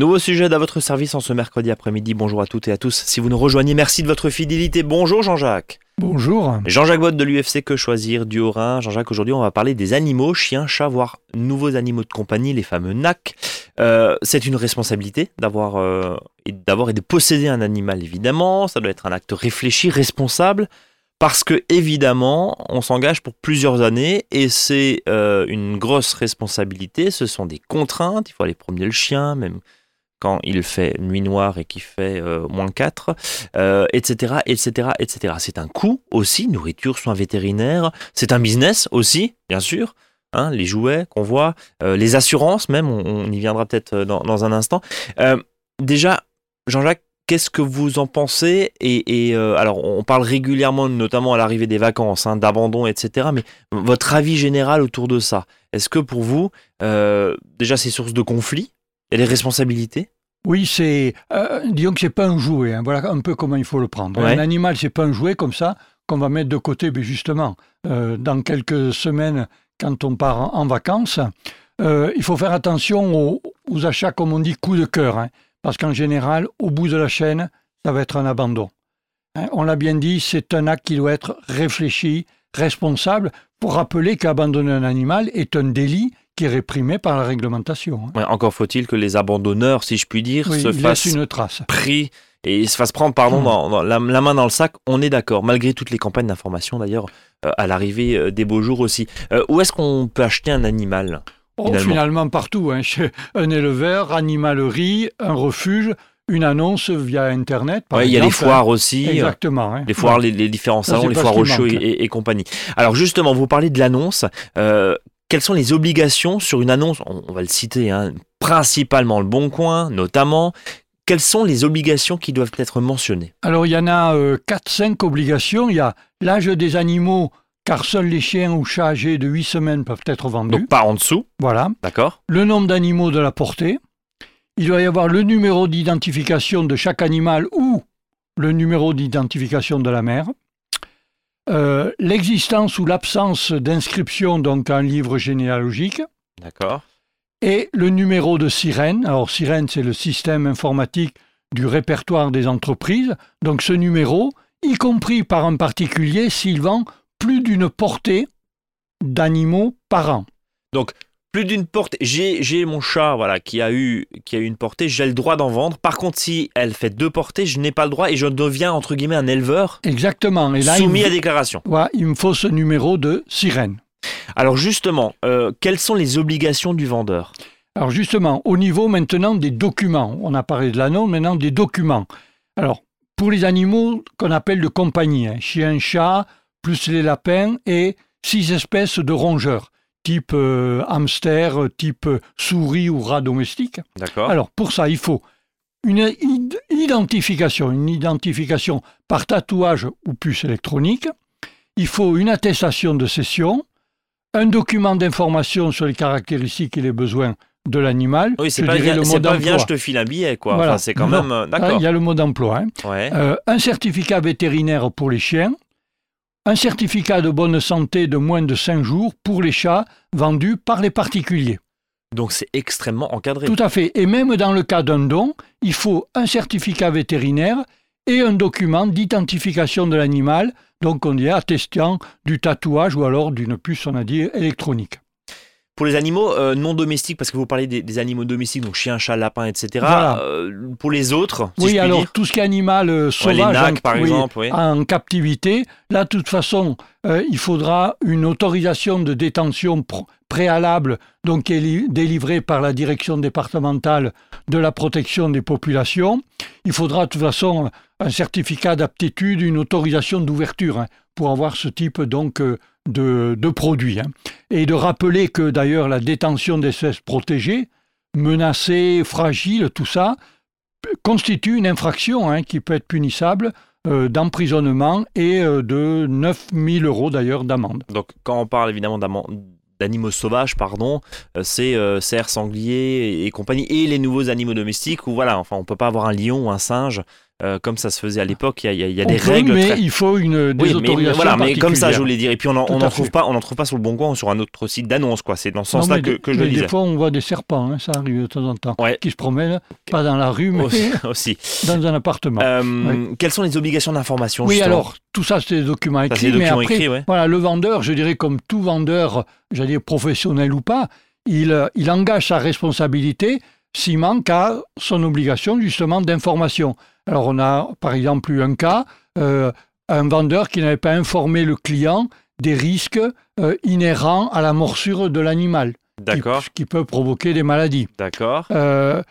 Nouveau sujet à votre service en ce mercredi après-midi. Bonjour à toutes et à tous. Si vous nous rejoignez, merci de votre fidélité. Bonjour Jean-Jacques. Bonjour. Jean-Jacques Bott de l'UFC Que Choisir du Haut-Rhin? Jean-Jacques, aujourd'hui, on va parler des animaux, chiens, chats, voire nouveaux animaux de compagnie, les fameux NAC. Euh, c'est une responsabilité d'avoir euh, et d'avoir et de posséder un animal, évidemment. Ça doit être un acte réfléchi, responsable parce que évidemment, on s'engage pour plusieurs années et c'est euh, une grosse responsabilité. Ce sont des contraintes. Il faut aller promener le chien, même quand il fait nuit noire et qu'il fait euh, moins 4, etc., etc., etc. C'est un coût aussi, nourriture, soins vétérinaires. C'est un business aussi, bien sûr. Hein, les jouets qu'on voit, euh, les assurances même, on, y viendra peut-être dans, dans, un instant. déjà, Jean-Jacques, Qu'est-ce que vous en pensez? Et, euh, alors, on parle régulièrement, notamment à l'arrivée des vacances, hein, d'abandon, etc. Mais votre avis général autour de ça Est-ce que pour vous, euh, déjà, c'est source de conflit? Et les responsabilités? Oui, c'est euh, disons que c'est pas un jouet. Hein. voilà un peu comment il faut le prendre. Un animal, c'est pas un jouet comme ça qu'on va mettre de côté. Mais justement, dans quelques semaines, quand on part en, vacances, il faut faire attention aux, achats, comme on dit, coup de cœur. Hein parce qu'en général, au bout de la chaîne, ça va être un abandon. Hein, on l'a bien dit, c'est un acte qui doit être réfléchi, responsable, pour rappeler qu'abandonner un animal est un délit qui est réprimé par la réglementation. Hein. encore faut-il que les abandonneurs, si je puis dire, se fassent une trace. pris et se fassent prendre pardon, mmh. dans, la, main dans le sac. On est d'accord, malgré toutes les campagnes d'information d'ailleurs, euh, à l'arrivée euh, des beaux jours aussi. Euh, où est-ce qu'on peut acheter un animal Oh, finalement? partout, hein, chez un éleveur, animalerie, un refuge, une annonce via Internet. Il y a les foires aussi. Exactement. Hein. Les foires, les, différents salons, les foires au show et, compagnie. Alors justement, vous parlez de l'annonce. Euh, quelles sont les obligations sur une annonce on, va le citer, hein, principalement le Bon Coin, notamment. Quelles sont les obligations qui doivent être mentionnées? Alors il y en a 4-5 euh, obligations. Il y a l'âge des animaux car seuls les chiens ou chats âgés de 8 semaines peuvent être vendus. Donc pas en dessous. Voilà. D'accord. Le nombre d'animaux de la portée. Il doit y avoir le numéro d'identification de chaque animal ou le numéro d'identification de la mère. Euh, l'existence ou l'absence d'inscription donc un livre généalogique. D'accord. Et le numéro de sirène. Alors sirène, c'est le système informatique du répertoire des entreprises. Donc ce numéro, y compris par un particulier s'il vend plus d'une portée d'animaux par an. Donc, plus d'une portée. J'ai mon chat voilà, qui, a eu, qui a eu une portée, j'ai le droit d'en vendre. Par contre, si elle fait deux portées, je n'ai pas le droit et je deviens, entre guillemets, un éleveur. Exactement. Et là, soumis à déclaration. Ouais, il me faut ce numéro de sirène. Alors, justement, euh, quelles sont les obligations du vendeur? Alors, justement, au niveau maintenant des documents, on a parlé de l'anneau, maintenant des documents. Alors, pour les animaux qu'on appelle de compagnie, hein, chien, chat, plus les lapins et six espèces de rongeurs, type euh, hamster, type souris ou rat domestique. D'accord. Alors pour ça, il faut une identification, une identification par tatouage ou puce électronique. Il faut une attestation de cession, un document d'information sur les caractéristiques et les besoins de l'animal. Oui, c'est pas, bien, le pas je te file un billet, quoi. Voilà. c'est quand même. Euh, d'accord. Il y a le mot d'emploi. Hein. Euh, un certificat vétérinaire pour les chiens, un certificat de bonne santé de moins de 5 jours pour les chats vendus par les particuliers. Donc c'est extrêmement encadré. Tout à fait. Et même dans le cas d'un don, il faut un certificat vétérinaire et un document d'identification de l'animal, donc on dit attestant du tatouage ou alors d'une puce, on a dit, électronique. Pour les animaux euh, non domestiques, parce que vous parlez des, animaux domestiques, donc chien, chat, lapin, etc. Euh, pour les autres, oui, alors tout ce qui est animal euh, sauvage, en, par exemple, en captivité, là, de toute façon, il faudra une autorisation de détention préalable, donc délivrée par la direction départementale de la protection des populations. Il faudra de toute façon un certificat d'aptitude, une autorisation d'ouverture hein, pour avoir ce type donc de, produits. Hein. Et de rappeler que d'ailleurs la détention d'espèces protégées, menacées, fragiles, tout ça, constitue une infraction hein, qui peut être punissable euh, d'emprisonnement et euh, de 9000 euros d'ailleurs d'amende. Donc quand on parle évidemment d'animaux sauvages, pardon, euh, c'est cerfs, sangliers et, compagnie, et les nouveaux animaux domestiques où voilà, enfin on peut pas avoir un lion ou un singe euh, comme ça se faisait à l'époque. Il y a, y des peut, règles. mais très- il faut une des Oui, mais, autorisations voilà, mais comme ça, je voulais dire. Et puis on n'en en trouve fait. pas, on n'en trouve pas sur le bon coin ou sur un autre site d'annonce, quoi. C'est dans ce sens-là que, je le mais disais. Des fois, on voit des serpents, hein, ça arrive de temps en temps, Ouais. qui se promènent, pas dans la rue, mais Aussi. aussi. dans un appartement. Euh, Quelles sont les obligations d'information oui, alors, tout ça, c'est des documents écrits, des mais documents après, écrits, ouais. voilà, le vendeur, je dirais comme tout vendeur, j'allais dire professionnel ou pas, il, il engage sa responsabilité s'il manque à son obligation justement d'information. Alors on a par exemple eu un cas, euh, un vendeur qui n'avait pas informé le client des risques euh, inhérents à la morsure de l'animal, qui, qui peut provoquer des maladies. d'accord. Euh,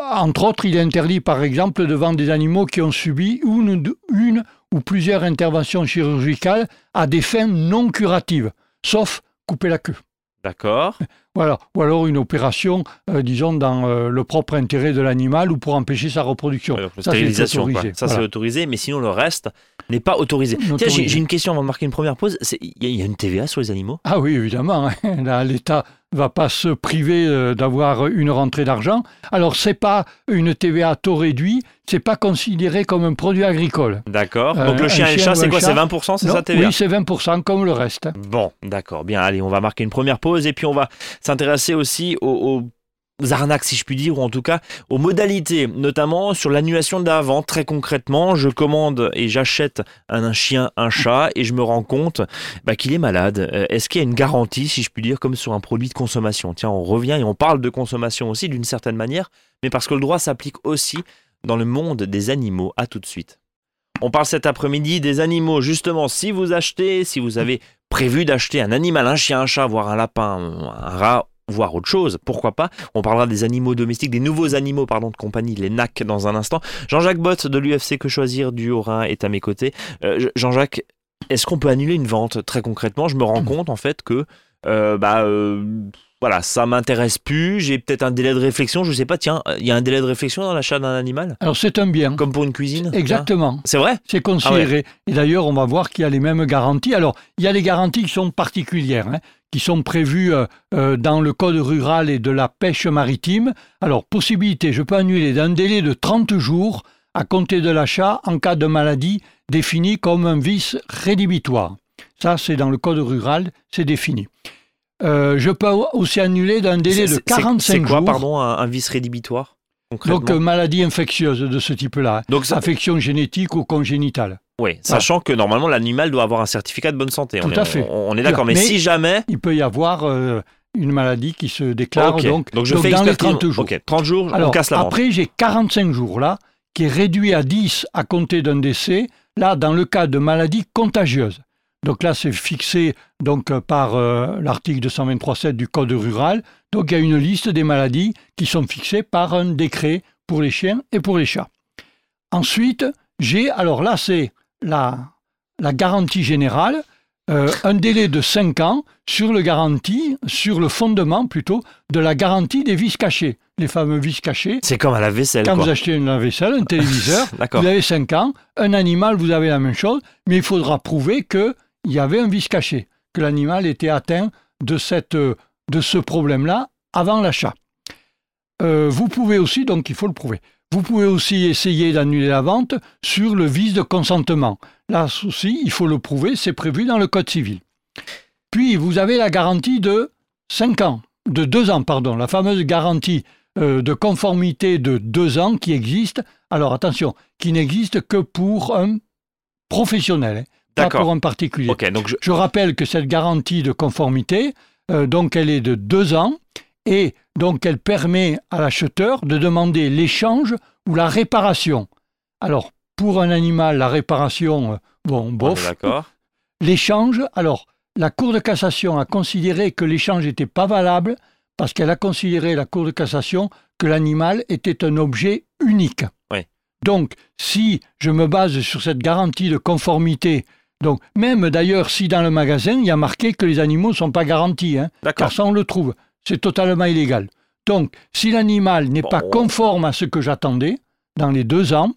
entre autres, il est interdit, par exemple, de vendre des animaux qui ont subi une, une ou plusieurs interventions chirurgicales à des fins non curatives, sauf couper la queue. D'accord. Voilà. Ou alors une opération, euh, disons, dans euh, le propre intérêt de l'animal ou pour empêcher sa reproduction. Ouais, Ça, c'est quoi. autorisé. Ça, c'est autorisé, mais sinon, le reste n'est pas autorisé. Tiens, j'ai j'ai une question avant de marquer une première pause. C'est- Il y, a- il y a une TVA sur les animaux? Ah oui, évidemment. hein. Là, l'État va pas se priver euh, d'avoir une rentrée d'argent. Alors, c'est pas une TVA à taux réduit, c'est pas considéré comme un produit agricole. D'accord. Euh, Donc le chien et le chat, c'est quoi C'est 20% C'est ça TVA Oui, c'est 20% comme le reste. Bon, d'accord. Bien, allez, on va marquer une première pause et puis on va s'intéresser aussi aux, aux arnaques, si je puis dire, ou en tout cas aux modalités, notamment sur l'annulation de la vente. Très concrètement, je commande et j'achète un, un chien, un chat et je me rends compte bah, qu'il est malade. Euh, Est-ce qu'il y a une garantie, si je puis dire, comme sur un produit de consommation? Tiens, on revient et on parle de consommation aussi d'une certaine manière, mais parce que le droit s'applique aussi dans le monde des animaux. À tout de suite. On parle cet après-midi des animaux. Justement, si vous achetez, si vous avez prévu d'acheter un animal, un chien, un chat, voire un lapin, un rat, voire autre chose, pourquoi pas On parlera des animaux domestiques, des nouveaux animaux, pardon, de compagnie, les NAC, dans un instant. Jean-Jacques Bott de l'UFC Que Choisir du Haut-Rhin est à mes côtés. Euh, Jean-Jacques, est-ce qu'on peut annuler une vente Très concrètement, je me rends compte en fait que euh, bah, euh, voilà, ça m'intéresse plus, j'ai peut-être un délai de réflexion, je sais pas, tiens, il y a un délai de réflexion dans l'achat d'un animal? Alors, c'est un bien. Comme pour une cuisine Exactement. C'est vrai? C'est considéré. Et d'ailleurs, on va voir qu'il y a les mêmes garanties. Alors, il y a les garanties qui sont particulières, hein, qui sont prévues euh, euh, dans le Code rural et de la pêche maritime. Alors, possibilité, je peux annuler d'un délai de 30 jours à compter de l'achat en cas de maladie définie comme un vice rédhibitoire. Ça, c'est dans le Code rural, c'est défini. Euh, je peux aussi annuler d'un délai de c'est- 45 C'est quoi, jours. pardon, un, un vice rédhibitoire Donc, euh, maladie infectieuse de ce type-là. Donc, ça- Affection génétique ou congénitale. Oui, sachant que normalement l'animal doit avoir un certificat de bonne santé. on Tout est, à fait. On, on est d'accord, mais, Mais- si jamais. il peut y avoir euh, une maladie qui se déclare Ok, donc, je donc fais dans les expertise. 30 jours. Ok, 30 jours, on Alors, casse la après, j'ai 45 jours là, qui est réduit à 10 à compter d'un décès, là, dans le cas de maladies contagieuses. Donc là, c'est fixé donc, euh, par euh, l'article 223.7 du Code rural. Donc il y a une liste des maladies qui sont fixées par un décret pour les chiens et pour les chats. Ensuite, j'ai, alors là, c'est la, la garantie générale, euh, un délai de 5 ans sur le garantie, sur le fondement plutôt, de la garantie des vis cachés, les fameux vis cachés. C'est comme à la vaisselle. Quand quoi. vous achetez une lave-vaisselle, un téléviseur, vous avez 5 ans, un animal, vous avez la même chose, mais il faudra prouver qu'il y avait un vice caché, que l'animal était atteint de, cette, de ce problème-là avant l'achat. Euh, vous pouvez aussi, donc il faut le prouver, vous pouvez aussi essayer d'annuler la vente sur le vice de consentement. Là aussi, il faut le prouver, c'est prévu dans le Code civil. Puis, vous avez la garantie de 5 ans, de 2 ans, pardon, la fameuse garantie euh, de conformité de 2 ans qui existe. Alors attention, qui n'existe que pour un professionnel, hein, pas pour un particulier. Donc je... Je rappelle que cette garantie de conformité, euh, donc elle est de deux ans et donc elle permet à l'acheteur de demander l'échange ou la réparation. Alors, pour un animal, la réparation, euh, bon, bof. d'accord. L'échange, alors, la Cour de cassation a considéré que l'échange n'était pas valable parce qu'elle a considéré, la Cour de cassation, que l'animal était un objet unique. Oui. Donc, si je me base sur cette garantie de conformité, donc même d'ailleurs si dans le magasin, il y a marqué que les animaux ne sont pas garantis, hein, car ça on le trouve, c'est totalement illégal. Donc, si l'animal n'est Bon, pas on- conforme à ce que j'attendais dans les deux ans,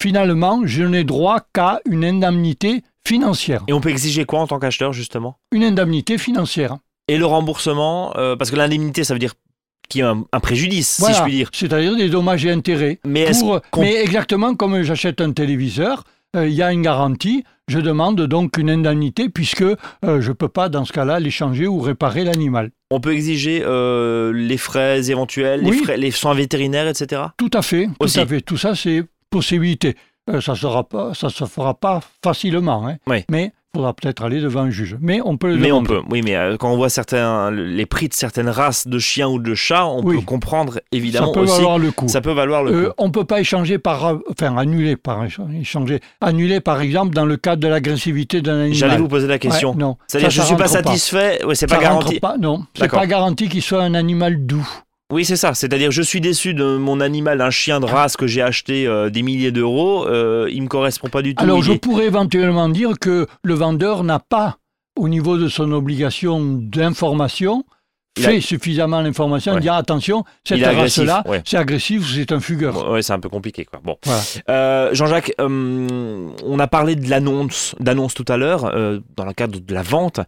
finalement, je n'ai droit qu'à une indemnité financière. Et on peut exiger quoi en tant qu'acheteur, justement? Une indemnité financière. Et le remboursement, euh, parce que l'indemnité, ça veut dire qu'il y ait un, un préjudice, Voilà, si je puis dire. C'est-à-dire des dommages et intérêts. Mais Pour- mais exactement comme j'achète un téléviseur, euh, il y a une garantie. Je demande donc une indemnité puisque euh, je ne peux pas, dans ce cas-là, l'échanger ou réparer l'animal. On peut exiger euh, les frais éventuels, les, frais, les soins vétérinaires, etc. Tout à fait. Aussi. Tout à fait. Tout ça, c'est possibilité. Ça sera pas, ça se fera pas facilement, hein. Oui. mais faudra peut-être aller devant un juge. Mais on peut le Mais on peut, oui, mais euh, quand on voit certains, les prix de certaines races de chiens ou de chats, on Oui. peut comprendre Ça évidemment peut aussi. valoir le coup. Ça peut valoir le Euh, coup. on peut pas échanger par, euh, enfin annuler par échanger, annuler par exemple dans le cadre de l'agressivité d'un animal. J'allais vous poser la question. Ouais, non, C'est-à-dire, Ça, je ça suis pas satisfait. Ouais, c'est Ça pas garanti. pas, non, c'est pas garanti qu'il soit un animal doux. Oui, c'est ça. C'est-à-dire, je suis déçu de mon animal, un chien de race que j'ai acheté euh, des milliers d'euros. Euh, il me correspond pas du tout. Alors je est- pourrais éventuellement dire que le vendeur n'a pas, au niveau de son obligation d'information, Il a- fait suffisamment l'information, Ouais. dire attention, cette race-là, ouais. c'est agressif, c'est un fugueur. Ouais, c'est un peu compliqué, quoi. Bon. Voilà. Euh, Jean-Jacques, euh, on a parlé de l'annonce, d'annonce tout à l'heure, euh, dans le cadre de la vente.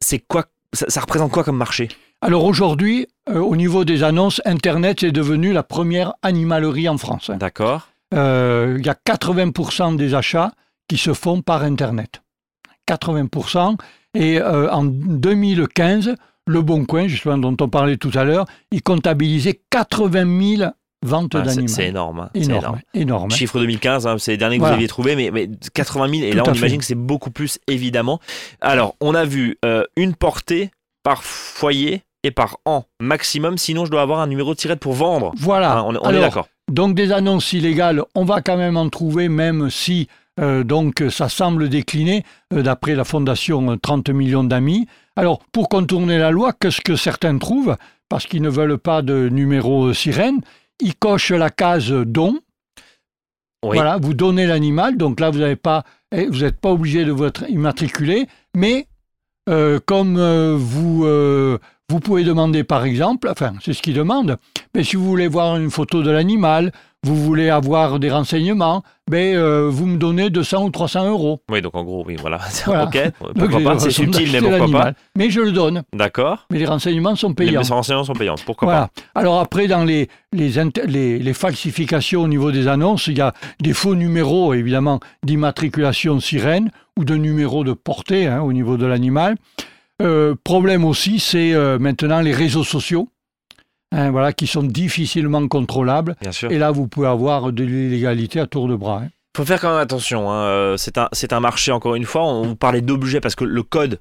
C'est quoi ça, ça représente quoi comme marché? Alors aujourd'hui, euh, au niveau des annonces, Internet est devenu la première animalerie en France. hein. D'accord. Euh, Il y a 80% des achats qui se font par Internet. 80%. Et euh, en 2015, Le Bon Coin, justement dont on parlait tout à l'heure, il comptabilisait 80 000 ventes Ah, c'est- d'animaux. c'est énorme. hein. C'est Énorme, énorme. énorme. Chiffre 2015, hein, c'est les derniers que Voilà. vous aviez trouvé, mais, mais 80 000, et Tout là à on fait. imagine que c'est beaucoup plus évidemment. Alors, on a vu euh, une portée par foyer et par an maximum, sinon je dois avoir un numéro de tirette pour vendre. Voilà. Hein, on on est Alors, d'accord. Donc des annonces illégales, on va quand même en trouver, même si euh, donc ça semble décliner, euh, d'après la fondation euh, 30 millions d'amis. Alors pour contourner la loi, qu'est-ce que certains trouvent? Parce qu'ils ne veulent pas de numéro euh, sirène, ils cochent la case don. Oui. Voilà, vous donnez l'animal, donc là vous n'avez pas, eh, vous n'êtes pas obligé de vous être immatriculé, mais euh, comme euh, vous euh, vous pouvez demander par exemple, enfin c'est ce qu'ils demandent, mais si vous voulez voir une photo de l'animal, vous voulez avoir des renseignements, ben, euh, vous me donnez 200 ou 300 euros. Oui, donc en gros, oui, voilà. Voilà. ok, pourquoi Donc, pas, c'est subtil, mais pourquoi pas. Mais je le donne, D'accord. mais les renseignements sont Les payants. renseignements sont payants, pourquoi Voilà. Alors après, dans les, les, les, les falsifications au niveau des annonces, il y a des faux numéros, évidemment, d'immatriculation sirène ou de numéros de portée hein, au niveau de l'animal. Euh, problème aussi, c'est euh, maintenant les réseaux sociaux, hein, voilà, qui sont difficilement contrôlables. pas Bien sûr. Et là, vous pouvez avoir de l'illégalité à tour de bras. hein. faut faire quand même attention. hein, euh, C'est un, c'est un marché, encore une fois. On vous parlait d'objets parce que le code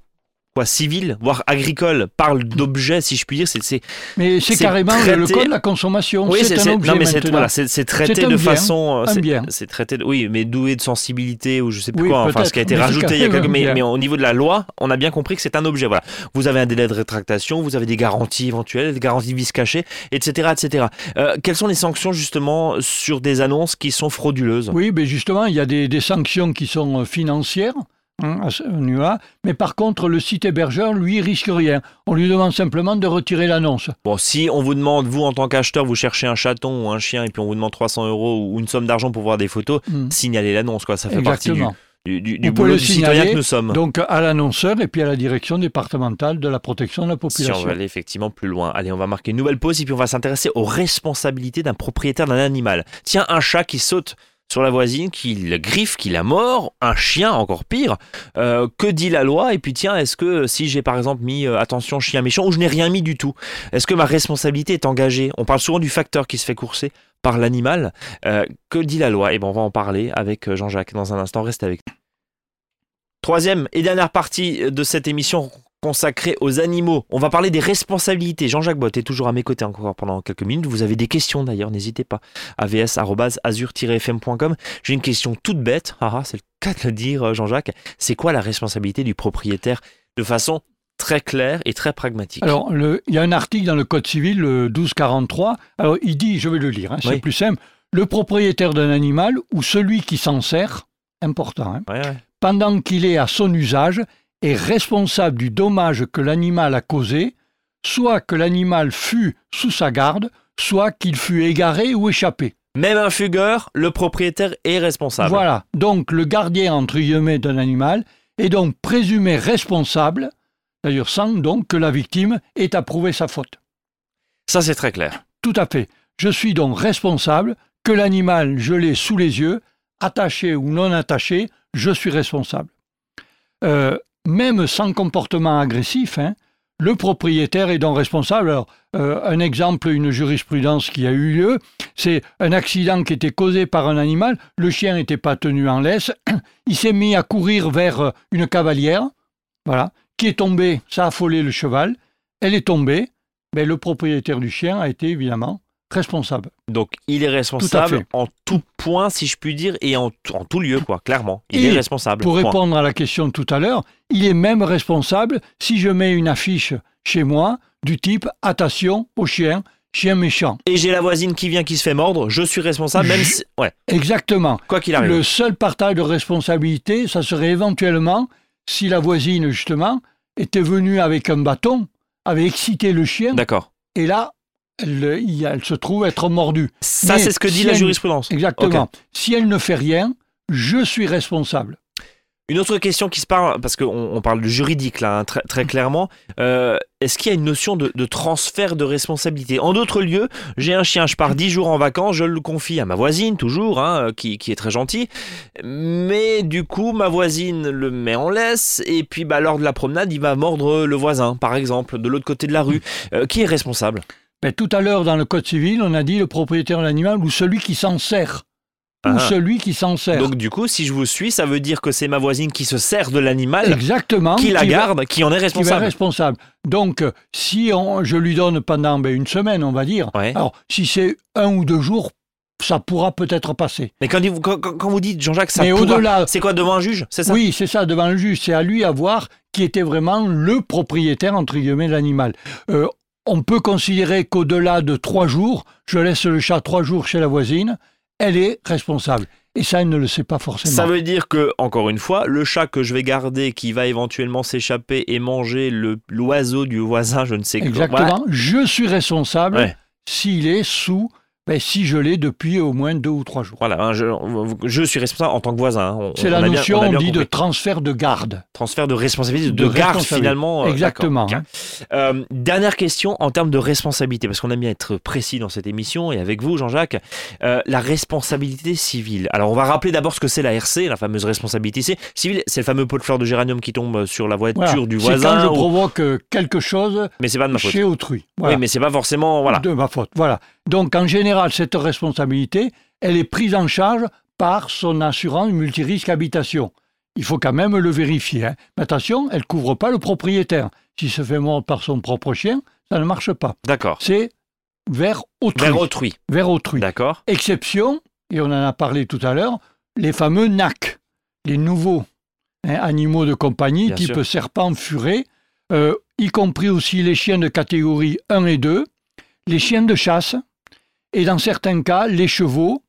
quoi, civil, voire agricole, parle d'objets, si je puis dire. C'est, Mais c'est carrément le- le traité- code de la consommation. Oui, c'est un objet non, mais c'est, voilà, traité de bien, façon. euh, c'est, traité, de- oui, mais doué de sensibilité ou je sais plus Oui, quoi. Enfin, ce qui a été mais rajouté il y a quelques. Mais, mais au niveau de la loi, on a bien compris que c'est un objet. Voilà. Vous avez un délai de rétractation, vous avez des garanties éventuelles, des garanties de vice caché, etc., etc. Euh, quelles sont les sanctions justement sur des annonces qui sont frauduleuses? Oui, mais justement, il y a des, des sanctions qui sont euh, financières hein, à ce niveau-là, mais par contre, le site hébergeur, lui, risque rien. On lui demande simplement de retirer l'annonce. Bon, si on vous demande, vous en tant qu'acheteur, vous cherchez un chaton ou un chien et puis on vous demande 300 euros ou une somme d'argent pour voir des photos, Hmm. signalez l'annonce, quoi. Ça fait partie du, Exactement. du, du, du pouvez boulot du citoyen que nous sommes. Donc à l'annonceur et puis à la direction départementale de la protection de la si on population. veut aller effectivement plus loin. Allez, on va marquer une nouvelle pause et puis on va s'intéresser aux responsabilités d'un propriétaire d'un animal. Tiens, un chat qui saute sur la voisine, qui le griffe, qui la mord, un chien encore pire. Euh, que dit la loi? Et puis tiens, est-ce que si j'ai par exemple mis euh, attention chien méchant ou je n'ai rien mis du tout, est-ce que ma responsabilité est engagée? On parle souvent du facteur qui se fait courser par l'animal. Euh, que dit la loi? Et ben on va en parler avec Jean-Jacques dans un instant. Reste avec nous. Troisième et dernière partie de cette émission consacrée aux animaux. On va parler des responsabilités. Jean-Jacques Bott est toujours à mes côtés encore pendant quelques minutes. Vous avez des questions d'ailleurs, n'hésitez pas. avs.azur-fm.com. J'ai une question toute bête. Ah, ah, c'est le cas de le dire, euh, Jean-Jacques. C'est quoi la responsabilité du propriétaire de façon très claire et très pragmatique? Alors, le- il y a un article dans le Code civil, le 1243. Alors, il dit, je vais le lire, hein, c'est Oui. plus simple. Le propriétaire d'un animal ou celui qui s'en sert, important, hein, Ouais, ouais. pendant qu'il est à son usage, est responsable du dommage que l'animal a causé, soit que l'animal fut sous sa garde, soit qu'il fut égaré ou échappé. Même un fugueur, le propriétaire est responsable. Voilà. Donc, le gardien, entre guillemets, d'un animal est donc présumé responsable, d'ailleurs sans donc que la victime ait approuvé sa faute. Ça, c'est très clair. Tout à fait. Je suis donc responsable que l'animal, je l'ai sous les yeux, attaché ou non attaché, je suis responsable. Euh, même sans comportement agressif, hein, le propriétaire est donc responsable. Alors, euh, un exemple, une jurisprudence qui a eu lieu, c'est un accident qui était causé par un animal. Le chien n'était pas tenu en laisse. Il s'est mis à courir vers euh, une cavalière, voilà, qui est tombée. Ça a affolé le cheval. Elle est tombée. Mais le propriétaire du chien a été évidemment responsable. Donc il est responsable en tout point, si je puis dire, et en, en tout lieu, quoi, clairement. Il est responsable. Pour répondre à la question de tout à l'heure, il est même responsable si je mets une affiche chez moi du type attention au chien, chien méchant. Et j'ai la voisine qui vient qui se fait mordre, je suis responsable, même si. Ouais. Exactement. Quoi qu'il arrive. Le seul partage de responsabilité, ça serait éventuellement si la voisine, justement, était venue avec un bâton, avait excité le chien. D'accord. Et là, elle, se trouve être mordue. Ça, c'est ce que dit la jurisprudence. Exactement. Si elle ne fait rien, je suis responsable. Une autre question qui se parle, parce qu'on parle de juridique là, hein, très, clairement, euh, est-ce qu'il y a une notion de, transfert de responsabilité? En d'autres lieux, j'ai un chien, je pars 10 jours en vacances, je le confie à ma voisine, toujours, hein, qui, est très gentille, mais du coup, ma voisine le met en laisse, et puis bah, lors de la promenade, il va mordre le voisin, par exemple, de l'autre côté de la rue. Euh, qui est responsable? Ben, tout à l'heure, dans le Code civil, on a dit le propriétaire de l'animal ou celui qui s'en sert. Ou ah. celui qui s'en sert. Donc du coup, si je vous suis, ça veut dire que c'est ma voisine qui se sert de l'animal, exactement, qui la garde, qui en est responsable. Qui est responsable. Donc, si on, je lui donne pendant ben, une semaine, on va dire. Alors, si c'est un ou deux jours, ça pourra peut-être passer. Mais quand, quand, vous dites, Jean-Jacques, ça pourra... C'est quoi, devant un juge C'est ça? Oui, c'est ça, devant un juge. C'est à lui à voir qui était vraiment le propriétaire, entre guillemets, de l'animal. Euh, on peut considérer qu'au-delà de trois jours, je laisse le chat trois jours chez la voisine, elle est responsable. Et ça, elle ne le sait pas forcément. Ça veut dire que, encore une fois, le chat que je vais garder, qui va éventuellement s'échapper et manger l'oiseau du voisin, je ne sais quoi. Exactement. Je suis responsable s'il est sous ben, si je l'ai depuis au moins deux ou trois jours. Voilà, hein, je, suis responsable en tant que voisin. Hein. C'est la notion, on, dit, de transfert de garde. Transfert de responsabilité, de, garde finalement. Euh, Exactement. Hein. Euh, dernière question en termes de responsabilité, parce qu'on aime bien être précis dans cette émission, et avec vous, Jean-Jacques, euh, la responsabilité civile. Alors, on va rappeler d'abord ce que c'est la RC, la fameuse responsabilité civile. C'est le fameux pot de fleurs de géranium qui tombe sur la voiture du voisin. C'est quand je provoque quelque chose mais pas de ma faute. chez autrui. Oui, mais c'est pas forcément... Voilà. De ma faute, voilà. Donc, en général, cette responsabilité, elle est prise en charge par son assurance multirisque habitation. Il faut quand même le vérifier. Hein. Mais attention, elle ne couvre pas le propriétaire. S'il se fait mordre par son propre chien, ça ne marche pas. D'accord. C'est vers autrui. Vers autrui. Vers autrui. D'accord. Exception, et on en a parlé tout à l'heure, les fameux NAC, les nouveaux hein, animaux de compagnie, type serpent, furet, euh, y compris aussi les chiens de catégorie 1 et 2, les chiens de chasse, et dans certains cas, les chevaux,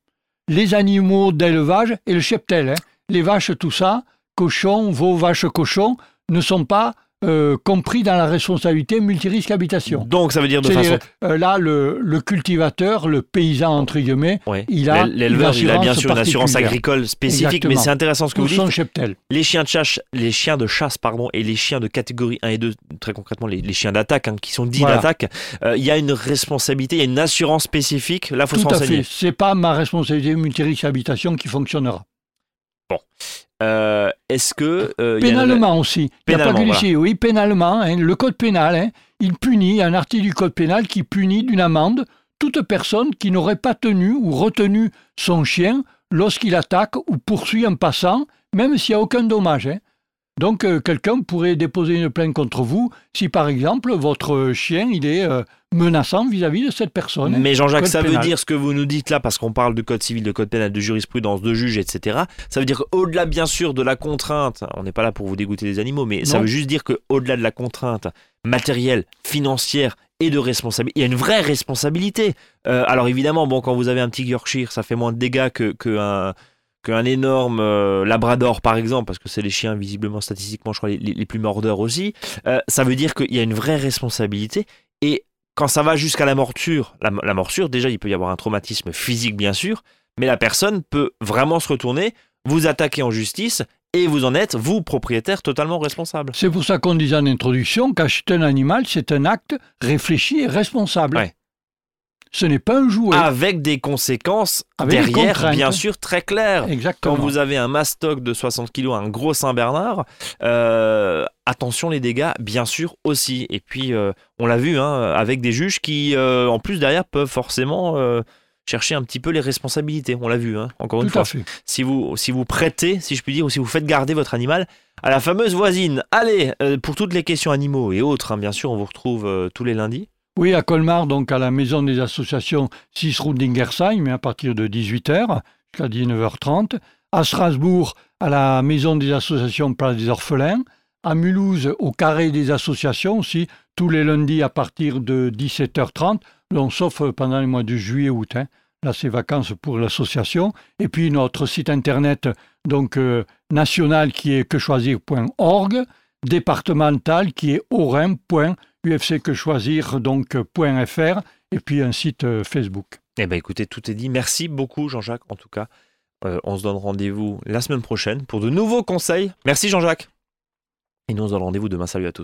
les animaux d'élevage et le cheptel. Hein. Les vaches, tout ça, cochons, veaux, vaches, cochons, ne sont pas euh, compris dans la responsabilité multirisque habitation. Donc ça veut dire de façon... Euh, là, le, cultivateur, le paysan, entre guillemets, il a L'éleveur, il a bien sûr une assurance agricole spécifique, mais c'est intéressant ce que vous dites. cheptel. Les chiens de chasse, les chiens de chasse pardon, et les chiens de catégorie 1 et 2, très concrètement les, chiens d'attaque, hein, qui sont dits d'attaque, euh, il y a une responsabilité, il y a une assurance spécifique, là il faut Tout à fait, c'est pas ma responsabilité multirisque habitation qui fonctionnera. Bon. Euh, est-ce que. Euh, pénalement aussi. Il n'y a pas que Oui, pénalement. Hein, le code pénal, hein, il punit, un article du code pénal qui punit d'une amende toute personne qui n'aurait pas tenu ou retenu son chien lorsqu'il attaque ou poursuit un passant, même s'il n'y a aucun dommage. Hein. Donc euh, quelqu'un pourrait déposer une plainte contre vous si par exemple votre chien il est euh, menaçant vis-à-vis de cette personne. Mais Jean-Jacques, ça veut dire ce que vous nous dites là, parce qu'on parle de code civil, de code pénal, de jurisprudence, de juge, etc. Ça veut dire qu'au-delà bien sûr de la contrainte, on n'est pas là pour vous dégoûter des animaux, mais ça veut juste dire qu'au-delà de la contrainte matérielle, financière et de responsabilité, il y a une vraie responsabilité. Euh, alors évidemment, bon, quand vous avez un petit Yorkshire, ça fait moins de dégâts que, que un qu'un énorme euh, labrador par exemple, parce que c'est les chiens visiblement statistiquement je crois les, plus mordeurs aussi, euh, ça veut dire qu'il y a une vraie responsabilité et quand ça va jusqu'à la morsure, la, morsure déjà il peut y avoir un traumatisme physique bien sûr, mais la personne peut vraiment se retourner, vous attaquer en justice et vous en êtes, vous, propriétaire, totalement responsable. C'est pour ça qu'on disait en introduction qu'acheter un animal, c'est un acte réfléchi et responsable. Ce n'est pas un jouet. Avec des conséquences Avec derrière, bien sûr, très claires. Exactement. Quand vous avez un mastoc de 60 kg, un gros Saint-Bernard, euh, attention les dégâts, bien sûr aussi. Et puis, euh, on l'a vu, hein, avec des juges qui, euh, en plus, derrière, peuvent forcément chercher un petit peu les responsabilités. On l'a vu, hein, encore une fois. fait. Si vous, si vous prêtez, si je puis dire, ou si vous faites garder votre animal à la fameuse voisine. Allez, pour toutes les questions animaux et autres, hein, bien sûr, on vous retrouve tous les lundis. Oui, à Colmar, donc à la maison des associations 6 route d'Ingersheim, mais à partir de 18h jusqu'à 19h30. À Strasbourg, à la maison des associations Place des Orphelins. À Mulhouse, au carré des associations aussi, tous les lundis à partir de 17h30, donc, sauf euh, pendant les mois de juillet-août. Hein. Là, c'est vacances pour l'association. Et puis notre site internet donc euh, national qui est quechoisir.org, départemental qui est orin.ufcquechoisir donc euh, .fr et puis un site euh, Facebook. Eh bien, écoutez, tout est dit. Merci beaucoup, Jean-Jacques, en tout cas. Euh, on se donne rendez-vous la semaine prochaine pour de nouveaux conseils. Merci, Jean-Jacques. Et nous, on se donne rendez-vous demain. Salut à tous.